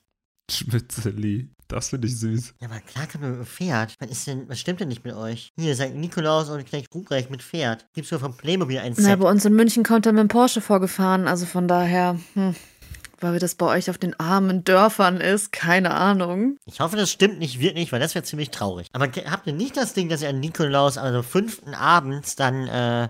Schmitzeli. Das finde ich süß. Ja, aber klar kann man mit dem Pferd. Was ist denn, was stimmt denn nicht mit euch? Hier, St. Nikolaus und Knecht Ruprecht mit Pferd. Gibt's nur von Playmobil ein Na, Set. bei uns in München kommt er mit dem Porsche vorgefahren, also von daher, hm, Weil das bei euch auf den armen Dörfern ist, keine Ahnung. Ich hoffe, das stimmt nicht wirklich, weil das wäre ziemlich traurig. Aber habt ihr nicht das Ding, dass ihr an Nikolaus am fünften abends dann äh,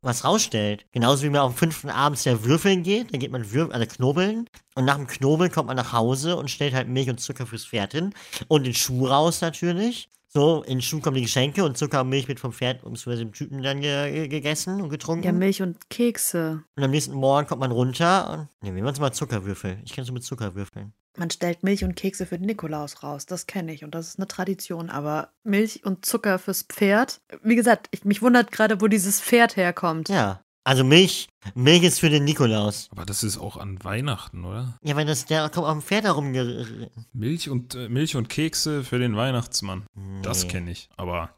was rausstellt? Genauso wie man am fünften abends ja würfeln geht, dann geht man Würf also knobeln und nach dem Knobeln kommt man nach Hause und stellt halt Milch und Zucker fürs Pferd hin und den Schuh raus natürlich. So, in den Schuh kommen die Geschenke und Zucker und Milch wird vom Pferd bzw. dem Typen dann ge ge- gegessen und getrunken. Ja, Milch und Kekse. und am nächsten Morgen kommt man runter und nehmen wir uns mal Zuckerwürfel. Ich kenne so mit Zuckerwürfeln. Man stellt Milch und Kekse für den Nikolaus raus. Das kenne ich und das ist eine Tradition. Aber Milch und Zucker fürs Pferd. Wie gesagt, ich, mich wundert gerade, wo dieses Pferd herkommt. Ja. Also Milch, Milch ist für den Nikolaus. Aber das ist auch an Weihnachten, oder? Ja, weil das, der kommt auf dem Pferd herumge... Milch und, äh, Milch und Kekse für den Weihnachtsmann. Das Nee. kenne ich. Aber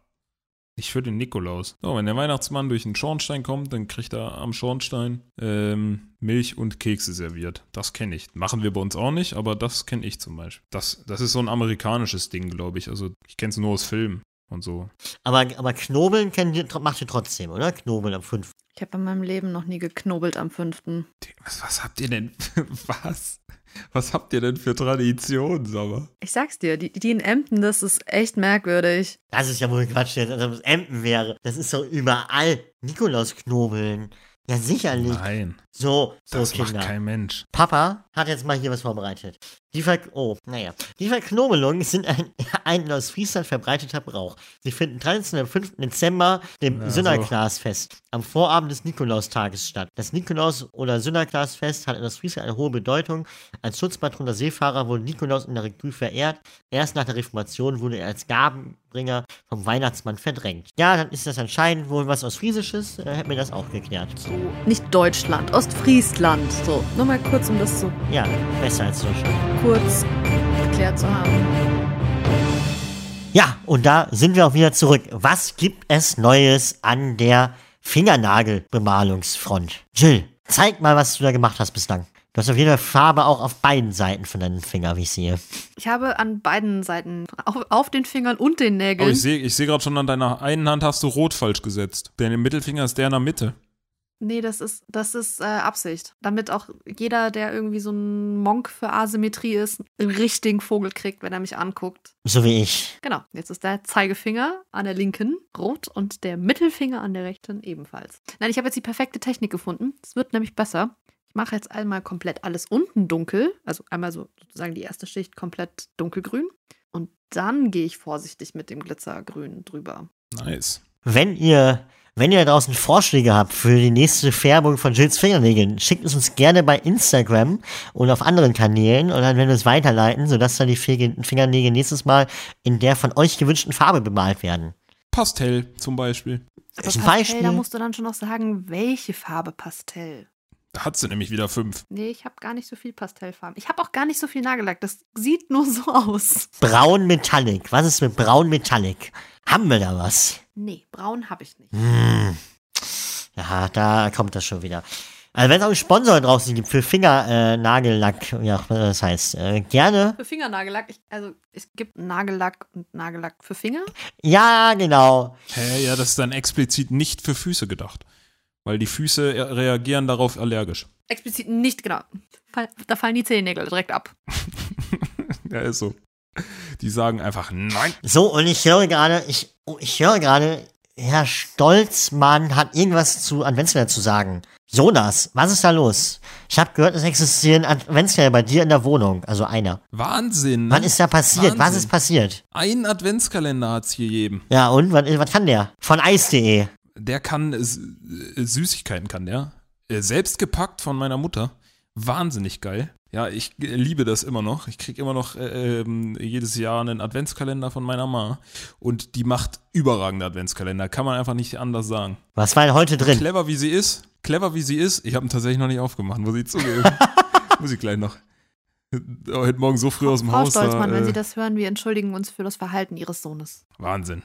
nicht für den Nikolaus. So, wenn der Weihnachtsmann durch den Schornstein kommt, dann kriegt er am Schornstein ähm, Milch und Kekse serviert. Das kenne ich. Machen wir bei uns auch nicht, aber das kenne ich zum Beispiel. Das, das ist so ein amerikanisches Ding, glaube ich. Also ich kenne es nur aus Filmen und so. Aber, aber Knobeln kennt ihr, macht ihr trotzdem, oder? Knobeln am 5. Ich habe in meinem Leben noch nie geknobelt am 5. Was, was habt ihr denn? [LAUGHS] Was? Was habt ihr denn für Traditionen, Sommer? Ich sag's dir, die, die in Emden, das ist echt merkwürdig. Das ist ja wohl Quatsch, ob es Empen wäre. Das ist doch überall. Nikolaus knobeln. Ja, sicherlich. Nein, So, so das Kinder. macht kein Mensch. Papa hat jetzt mal hier was vorbereitet. Die Ver oh, naja. Die Verknobelungen sind ein, [LAUGHS] ein aus Friesland verbreiteter Brauch. Sie finden traditionell am 5. Dezember, dem Ja, Sünderglasfest, am Vorabend des Nikolaustages statt. Das Nikolaus- oder Sünderglasfest hat in das Friesland eine hohe Bedeutung. Als Schutzpatron der Seefahrer wurde Nikolaus in der Region verehrt. Erst nach der Reformation wurde er als Gabenbringer vom Weihnachtsmann verdrängt. Ja, dann ist das anscheinend wohl was aus Friesisches. Äh, hätte mir das auch geklärt. So. Nicht Deutschland, Ostfriesland. So, nur mal kurz, um das so Ja, besser als Deutschland. kurz geklärt zu haben. Ja, und da sind wir auch wieder zurück. Was gibt es Neues an der Fingernagelbemalungsfront? Jill, zeig mal, was du da gemacht hast bislang. Du hast auf jeden Fall Farbe auch auf beiden Seiten von deinen Fingern, wie ich sehe. Ich habe an beiden Seiten, auf, auf den Fingern und den Nägeln, ich sehe ich seh gerade schon an deiner einen Hand hast du rot falsch gesetzt. Der Mittelfinger ist der in der Mitte. Nee, das ist, das ist äh, Absicht. Damit auch jeder, der irgendwie so ein Monk für Asymmetrie ist, einen richtigen Vogel kriegt, wenn er mich anguckt. So wie ich. Genau, jetzt ist der Zeigefinger an der linken rot und der Mittelfinger an der rechten ebenfalls. Nein, ich habe jetzt die perfekte Technik gefunden. Es wird nämlich besser. Ich mache jetzt einmal komplett alles unten dunkel, also einmal so sozusagen die erste Schicht komplett dunkelgrün. Und dann gehe ich vorsichtig mit dem Glitzergrün drüber. Nice. Wenn ihr, wenn ihr da draußen Vorschläge habt für die nächste Färbung von Jills Fingernägeln, schickt es uns gerne bei Instagram und auf anderen Kanälen und dann werden wir es weiterleiten, sodass dann die Fingernägel nächstes Mal in der von euch gewünschten Farbe bemalt werden. Pastell zum Beispiel. Aber Ist ein Pastell, Beispiel. da musst du dann schon noch sagen, welche Farbe Pastell. Da hat sie nämlich wieder fünf. Nee, ich habe gar nicht so viel Pastellfarben. Ich habe auch gar nicht so viel Nagellack. Das sieht nur so aus. Braun Metallic. Was ist mit Braun Metallic? Haben wir da was? Nee, braun habe ich nicht. Hm. Ja, da kommt das schon wieder. Also wenn es auch einen Sponsor draußen gibt für Fingernagellack, äh, Nagellack, ja, was das heißt, äh, gerne. Für Fingernagellack, ich, also es gibt Nagellack und Nagellack für Finger. Ja, genau. Hä, ja, das ist dann explizit nicht für Füße gedacht. Weil die Füße re- reagieren darauf allergisch. Explizit nicht, genau. Da fallen die Zehennägel direkt ab. [LAUGHS] Ja, ist so. Die sagen einfach nein. So, und ich höre gerade, ich, ich höre gerade, Herr Stolzmann hat irgendwas zu Adventskalender zu sagen. Jonas, was ist da los? Ich habe gehört, es existieren Adventskalender bei dir in der Wohnung, also einer. Wahnsinn. Ne? Was ist da passiert? Was Wahnsinn. ist passiert? Ein Adventskalender hat's hier jedem. Ja, und was, was kann der? Von Eis.de. Der kann Süßigkeiten kann der. Äh, Selbst gepackt von meiner Mutter. Wahnsinnig geil. Ja, ich äh, liebe das immer noch. Ich kriege immer noch äh, ähm, jedes Jahr einen Adventskalender von meiner Ma. Und die macht überragende Adventskalender. Kann man einfach nicht anders sagen. Was war denn heute drin? Clever wie sie ist, clever wie sie ist, ich habe ihn tatsächlich noch nicht aufgemacht, muss ich zugeben. [LAUGHS] muss ich gleich noch. Heute Morgen so früh aus dem Frau Haus. Stolzmann, da, wenn äh, Sie das hören, wir entschuldigen uns für das Verhalten Ihres Sohnes. Wahnsinn.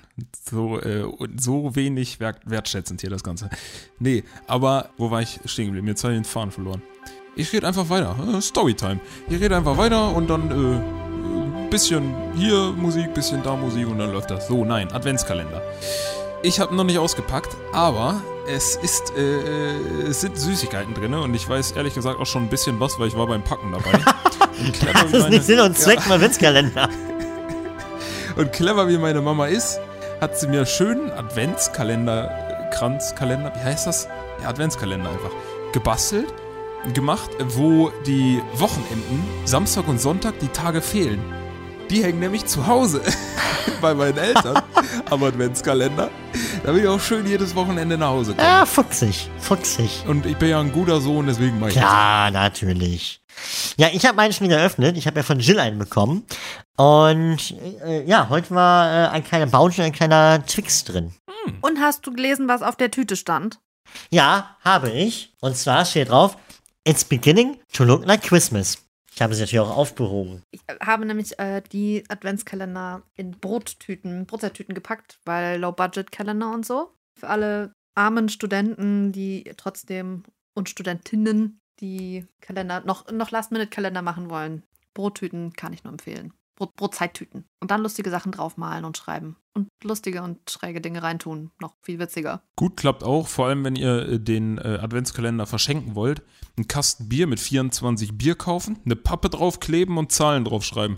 So, äh, so wenig wert, wertschätzend hier das Ganze. Nee, aber wo war ich stehen geblieben? Jetzt habe ich den Faden verloren. Ich rede einfach weiter. Äh, Storytime. Ich rede einfach weiter und dann äh, äh, bisschen hier Musik, bisschen da Musik und dann läuft das. So, nein, Adventskalender. Ich habe noch nicht ausgepackt, aber es ist, äh, es sind Süßigkeiten drin und ich weiß ehrlich gesagt auch schon ein bisschen was, weil ich war beim Packen dabei. [LAUGHS] Das ist nicht Sinn und Zweck vom Adventskalender. [LAUGHS] Und clever wie meine Mama ist, hat sie mir einen schönen Adventskalender, Kranzkalender, wie heißt das? Ja, Adventskalender einfach, gebastelt, gemacht, wo die Wochenenden, Samstag und Sonntag, die Tage fehlen. Die hängen nämlich zu Hause [LAUGHS] bei meinen Eltern [LAUGHS] am Adventskalender. Da will ich auch schön jedes Wochenende nach Hause kommen. Ja, fuchsig, fuchsig. Und ich bin ja ein guter Sohn, deswegen mache ich das. Ja, natürlich. Ja, ich habe meinen schon wieder eröffnet. Ich habe ja von Jill einen bekommen. Und äh, ja, heute war äh, ein kleiner Bounty und ein kleiner Twix drin. Und hast du gelesen, was auf der Tüte stand? Ja, habe ich. Und zwar steht drauf, It's beginning to look like Christmas. Ich habe sie natürlich auch aufbehoben. Ich äh, habe nämlich äh, die Adventskalender in Brottüten, Brotzeittüten gepackt, weil Low-Budget-Kalender und so. Für alle armen Studenten, die trotzdem und Studentinnen, die Kalender, noch, noch Last-Minute-Kalender machen wollen. Brottüten kann ich nur empfehlen. Brot, Brotzeittüten. Und dann lustige Sachen draufmalen und schreiben. Und lustige und schräge Dinge reintun. Noch viel witziger. Gut klappt auch, vor allem wenn ihr äh, den äh, Adventskalender verschenken wollt. Einen Kasten Bier mit 24 Bier kaufen, eine Pappe draufkleben und Zahlen draufschreiben.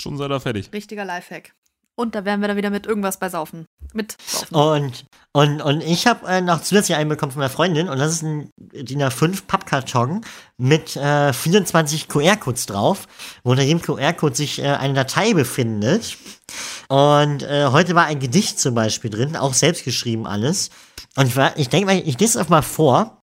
Schon seid ihr fertig. Richtiger Lifehack. Und da werden wir dann wieder mit irgendwas bei Saufen. Mit Saufen. Und, und, und ich habe äh, noch zusätzlich einen bekommen von meiner Freundin und das ist ein DIN A5 Pappkarton mit äh, 24 QR-Codes drauf, wo unter jedem QR-Code sich äh, eine Datei befindet. Und äh, heute war ein Gedicht zum Beispiel drin, auch selbst geschrieben alles. Und ich, ich denke mal, ich lese es einfach mal vor.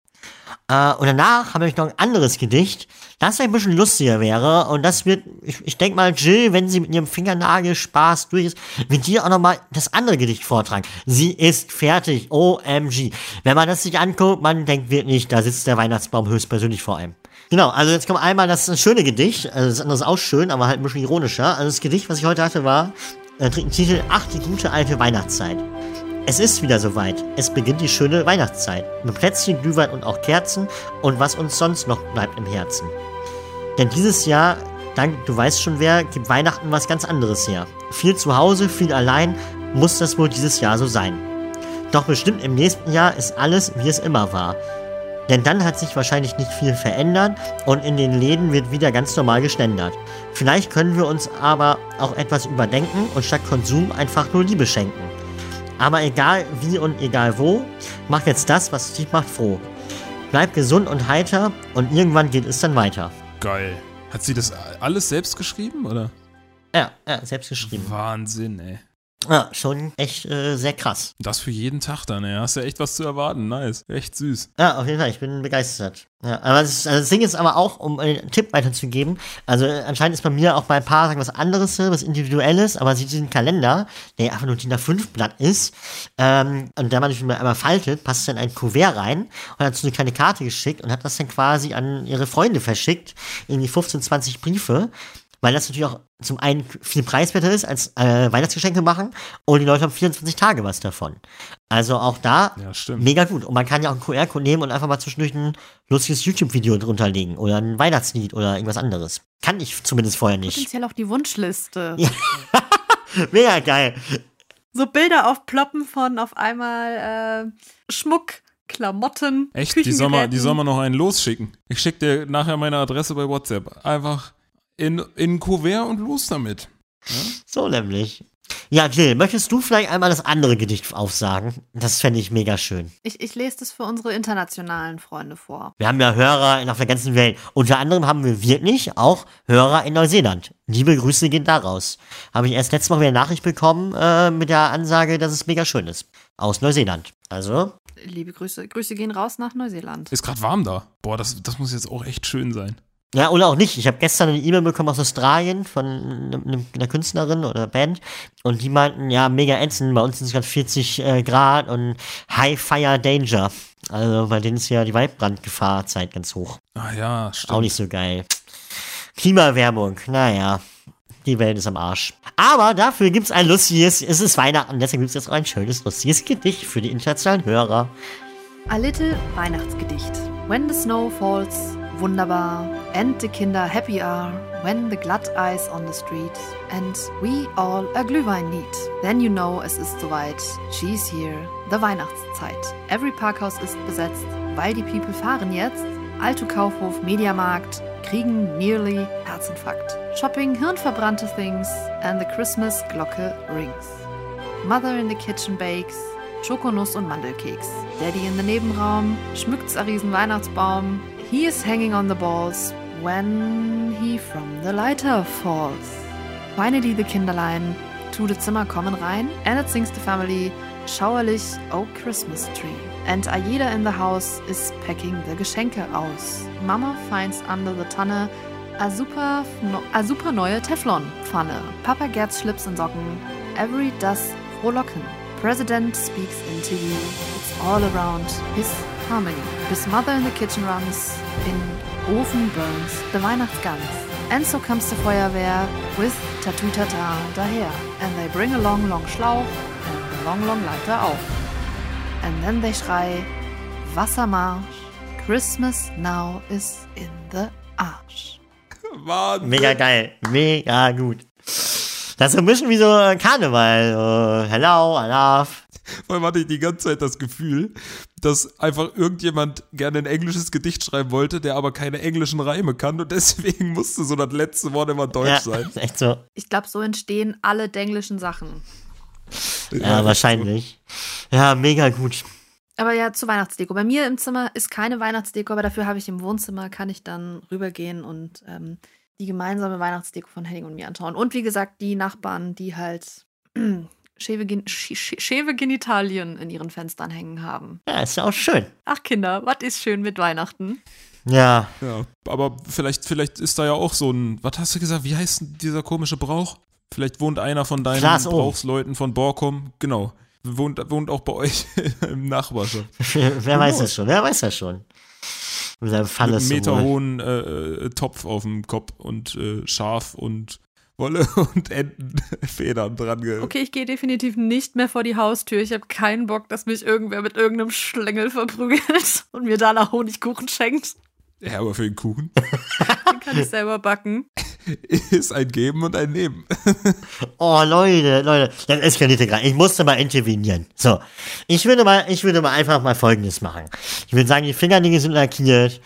Äh, und danach habe ich noch ein anderes Gedicht, das ein bisschen lustiger wäre. Und das wird, ich, ich denke mal, Jill, wenn sie mit ihrem Fingernagel Spaß durch ist, wird dir auch nochmal das andere Gedicht vortragen. Sie ist fertig. OMG. Wenn man das sich anguckt, man denkt wirklich, da sitzt der Weihnachtsbaum höchstpersönlich vor einem. Genau, also jetzt kommt einmal das schöne Gedicht, also das andere ist auch schön, aber halt ein bisschen ironischer. Also das Gedicht, was ich heute hatte, war, äh, Titel Ach, die gute alte Weihnachtszeit. Es ist wieder soweit. Es beginnt die schöne Weihnachtszeit. Mit Plätzchen, Glühwein und auch Kerzen und was uns sonst noch bleibt im Herzen. Denn dieses Jahr, dank du weißt schon wer, gibt Weihnachten was ganz anderes her. Viel zu Hause, viel allein, muss das wohl dieses Jahr so sein. Doch bestimmt im nächsten Jahr ist alles, wie es immer war. Denn dann hat sich wahrscheinlich nicht viel verändert und in den Läden wird wieder ganz normal geschlendert. Vielleicht können wir uns aber auch etwas überdenken und statt Konsum einfach nur Liebe schenken. Aber egal wie und egal wo, mach jetzt das, was dich macht froh. Bleib gesund und heiter und irgendwann geht es dann weiter. Geil. Hat sie das alles selbst geschrieben, oder? Ja, ja, selbst geschrieben. Wahnsinn, ey. Ja, schon echt äh, sehr krass. Das für jeden Tag dann, ey. Hast ja echt was zu erwarten. Nice. Echt süß. Ja, auf jeden Fall, ich bin begeistert. Ja, aber das, also das Ding ist aber auch, um einen Tipp weiterzugeben, also äh, anscheinend ist bei mir auch bei ein paar Sachen was anderes, äh, was Individuelles, aber sie diesen Kalender, der einfach nur DIN A5 Blatt ist, ähm, und der man nicht mehr einmal faltet, passt dann ein Kuvert rein und hat so eine kleine Karte geschickt und hat das dann quasi an ihre Freunde verschickt, irgendwie 15, 20 Briefe, weil das natürlich auch zum einen viel preiswerter ist als äh, Weihnachtsgeschenke machen und die Leute haben 24 Tage was davon. Also auch da Ja, mega gut. Und man kann ja auch einen QR-Code nehmen und einfach mal zwischendurch ein lustiges YouTube-Video drunter legen oder ein Weihnachtslied oder irgendwas anderes. Kann ich zumindest vorher nicht. Potenziell auch die Wunschliste. [LAUGHS] Ja. Mega geil. So Bilder aufploppen von auf einmal äh, Schmuck, Klamotten. Echt? Die soll, mal, die soll mal noch einen losschicken. Ich schick dir nachher meine Adresse bei WhatsApp. Einfach in, in ein Kuvert und los damit. So nämlich. Ja, Jill, möchtest du vielleicht einmal das andere Gedicht aufsagen? Das fände ich mega schön. Ich, ich lese das für unsere internationalen Freunde vor. Wir haben ja Hörer in- auf der ganzen Welt. Unter anderem haben wir wirklich auch Hörer in Neuseeland. Liebe Grüße gehen daraus. Habe ich erst letztes Mal wieder eine Nachricht bekommen äh, mit der Ansage, dass es mega schön ist. Aus Neuseeland. Also, Liebe Grüße. Grüße gehen raus nach Neuseeland. Ist gerade warm da. Boah, das, das muss jetzt auch echt schön sein. Ja, oder auch nicht. Ich habe gestern eine E-Mail bekommen aus Australien von einer Künstlerin oder Band und die meinten, ja, mega ätzend, bei uns sind es gerade 40 äh, Grad und High Fire Danger. Also bei denen ist ja die Waldbrandgefahrzeit ganz hoch. Ah ja, stimmt. Auch nicht so geil. Klimaerwärmung, naja, die Welt ist am Arsch. Aber dafür gibt's ein lustiges, es ist Weihnachten, deswegen gibt's jetzt auch ein schönes, lustiges Gedicht für die internationalen Hörer. A Little Weihnachtsgedicht. When the snow falls, wunderbar, and the Kinder happy are when the glatt eyes on the street and we all a Glühwein need. Then you know es ist soweit. She's here. The Weihnachtszeit. Every Parkhaus ist besetzt, weil die People fahren jetzt. Alto Kaufhof, Mediamarkt, kriegen nearly Herzinfarkt. Shopping, hirnverbrannte things and the Christmas Glocke rings. Mother in the kitchen bakes, Schokonuss und Mandelkeks. Daddy in the Nebenraum, schmückt's a riesen Weihnachtsbaum. He is hanging on the balls when he from the lighter falls. Finally the Kinderlein to the Zimmer kommen rein and it sings the family schauerlich Oh Christmas Tree. And Aida in the house is packing the Geschenke aus. Mama finds under the Tanne a super, a super neue Teflon-Pfanne. Papa Gerds Schlips und Socken. Every does frohlocken. President speaks into you. It's all around his harmony. His mother in the kitchen runs. In Ofen burns the Weihnachtsgans. And so comes the Feuerwehr with Tattoo Tata daher. And they bring a long, long Schlauch and the long, long Leiter auf. And then they schrei Wassermarsch. Christmas now is in the Arsch. Wahnsinn. Mega geil. Mega gut. Das ist so ein bisschen wie so Karneval. So, hello, I love. [LAUGHS] Vor allem hatte ich die ganze Zeit das Gefühl, dass einfach irgendjemand gerne ein englisches Gedicht schreiben wollte, der aber keine englischen Reime kann und [LAUGHS] deswegen musste so das letzte Wort immer deutsch Ja, sein. ist [LAUGHS] echt so. Ich glaube, so entstehen alle denglischen Sachen. Ja, wahrscheinlich. Ja, mega gut. Aber ja, zu Weihnachtsdeko. Bei mir im Zimmer ist keine Weihnachtsdeko, aber dafür habe ich im Wohnzimmer, kann ich dann rübergehen und ähm, die gemeinsame Weihnachtsdeko von Henning und mir anschauen. Und wie gesagt, die Nachbarn, die halt schäve, Gen sch sch schäve Genitalien in ihren Fenstern hängen haben. Ja, ist ja auch schön. Ach Kinder, was ist schön mit Weihnachten? Ja, Ja, aber vielleicht, vielleicht ist da ja auch so ein, was hast du gesagt, wie heißt denn dieser komische Brauch? Vielleicht wohnt einer von deinen Klaas. Brauchsleuten von Borkum, genau, wohnt, wohnt auch bei euch [LAUGHS] im Nachbarschaft. wer weiß das schon? Wer weiß das schon? Mit seinem Mit einem Meter hohen äh, äh, Topf auf dem Kopf und äh, Schaf und Wolle [LAUGHS] und Entenfedern dran. Ge Okay, ich gehe definitiv nicht mehr vor die Haustür. Ich habe keinen Bock, dass mich irgendwer mit irgendeinem Schlängel verprügelt [LAUGHS] und mir danach Honigkuchen schenkt. Ja, aber für den Kuchen [LAUGHS] Den kann ich selber backen. ist ein Geben und ein Nehmen. Oh, Leute, Leute, das eskalierte gerade. Ich musste mal intervenieren. So, ich würde mal, ich würde mal einfach mal Folgendes machen. Ich würde sagen, die Fingernägel sind lackiert,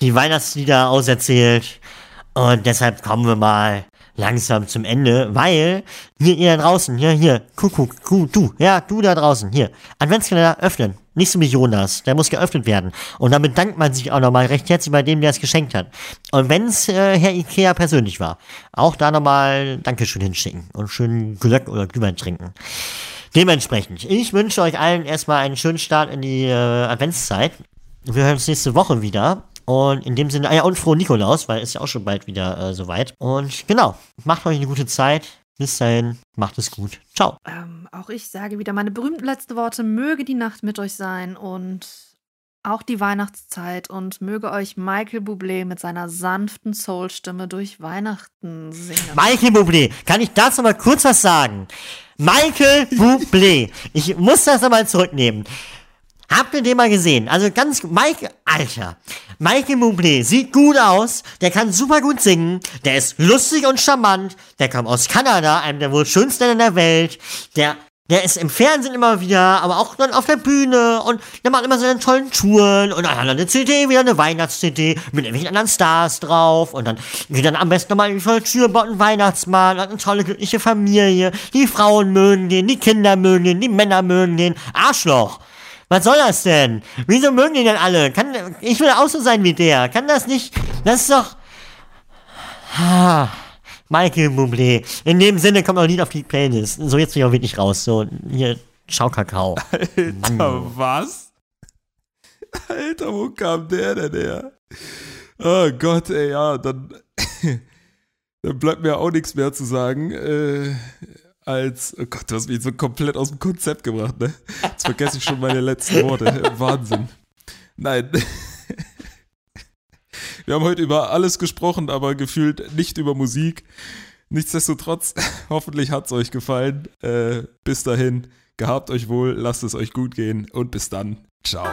die Weihnachtslieder auserzählt und deshalb kommen wir mal langsam zum Ende, weil hier ihr da draußen, hier, hier, Kuckuck, du, du, ja, du da draußen, hier, Adventskalender öffnen. Nicht so wie Jonas, der muss geöffnet werden. Und dann bedankt man sich auch nochmal recht herzlich bei dem, der es geschenkt hat. Und wenn es äh, Herr Ikea persönlich war, auch da nochmal Dankeschön hinschicken und schön Glöck oder Glühwein trinken. Dementsprechend, ich wünsche euch allen erstmal einen schönen Start in die äh, Adventszeit. Wir hören uns nächste Woche wieder. Und in dem Sinne, ah ja, und froh Nikolaus, weil es ja auch schon bald wieder äh, soweit. Und genau, macht euch eine gute Zeit. Bis dahin, macht es gut. Ciao. Ähm, auch ich sage wieder meine berühmten letzten Worte. Möge die Nacht mit euch sein und auch die Weihnachtszeit und möge euch Michael Bublé mit seiner sanften Soul-Stimme durch Weihnachten singen. Michael Bublé, kann ich dazu mal kurz was sagen? Michael Bublé, ich muss das nochmal zurücknehmen. Habt ihr den mal gesehen? Also ganz, Mike, Alter. Michael Bublé sieht gut aus, der kann super gut singen, der ist lustig und charmant, der kommt aus Kanada, einem der wohl schönsten Länder der Welt, der, der ist im Fernsehen immer wieder, aber auch dann auf der Bühne und der macht immer seine tollen Touren und dann hat er eine CD, wieder eine Weihnachts-CD mit irgendwelchen anderen Stars drauf und dann geht dann am besten nochmal in die Tür, baut einen Weihnachtsmann, hat eine tolle, glückliche Familie, die Frauen mögen den, die Kinder mögen den, die Männer mögen den, Arschloch! Was soll das denn? Wieso mögen die denn alle? Kann, ich will auch so sein wie der. Kann das nicht? Das ist doch. Ah, Michael Bublé. In dem Sinne kommt ein Lied auf die Playlist. So, jetzt bin ich auch wirklich raus. So, hier, Schau Kakao. Alter, was? Alter, wo kam der denn her? Oh Gott, ey, ja, dann, [LAUGHS] dann bleibt mir auch nichts mehr zu sagen, äh, als, oh Gott, du hast mich so komplett aus dem Konzept gebracht, ne? Jetzt vergesse ich schon meine letzten Worte. [LAUGHS] Wahnsinn. Nein. Wir haben heute über alles gesprochen, aber gefühlt nicht über Musik. Nichtsdestotrotz, [LAUGHS] hoffentlich hat es euch gefallen. Äh, bis dahin, gehabt euch wohl, lasst es euch gut gehen und bis dann. Ciao.